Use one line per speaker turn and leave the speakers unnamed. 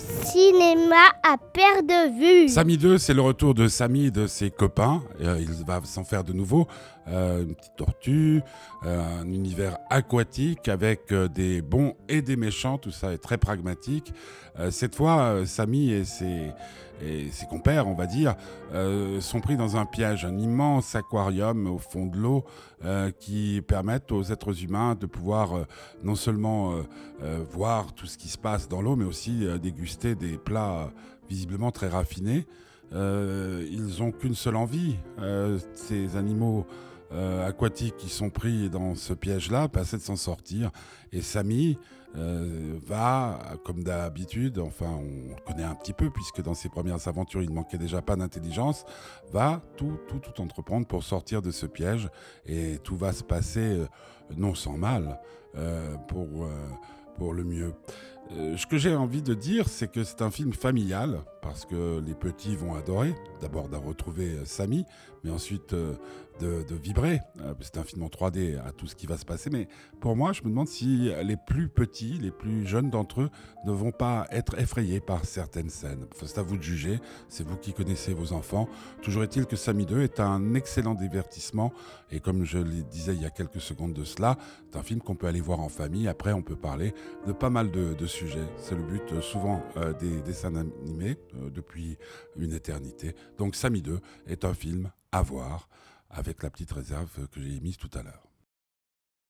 cinéma à perte de vue.
Samy 2, c'est le retour de Samy et de ses copains. Euh, il va s'en faire de nouveau. Euh, une petite tortue, euh, un univers aquatique avec des bons et des méchants. Tout ça est très pragmatique. cette fois, Samy et ses, et ses compères, on va dire, sont pris dans un piège, un immense aquarium au fond de l'eau qui permettent aux êtres humains de pouvoir non seulement voir tout ce qui se passe dans l'eau, mais aussi déguster des plats visiblement très raffinés. Euh, ils n'ont qu'une seule envie, euh, ces animaux euh, aquatiques qui sont pris dans ce piège-là, bah, c'est de s'en sortir. Et Samy va, comme d'habitude, enfin on le connaît un petit peu, puisque dans ses premières aventures il ne manquait déjà pas d'intelligence, va tout, tout, tout entreprendre pour sortir de ce piège. Et tout va se passer non sans mal pour, pour le mieux. ce que j'ai envie de dire, c'est que c'est un film familial, parce que les petits vont adorer, d'abord de retrouver euh, Samy, mais ensuite euh, de, vibrer. Euh, c'est un film en 3D à tout ce qui va se passer, mais pour moi, je me demande si les plus petits, les plus jeunes d'entre eux ne vont pas être effrayés par certaines scènes. c'est à vous de juger, c'est vous qui connaissez vos enfants. Toujours est-il que Samy 2 est un excellent divertissement, et comme je le disais il y a quelques secondes de cela, c'est un film qu'on peut aller voir en famille. Après, on peut parler de pas mal de, sujets. C'est le but souvent des dessins animés depuis une éternité. Donc Samy 2 est un film à voir avec la petite réserve que j'ai émise tout à l'heure.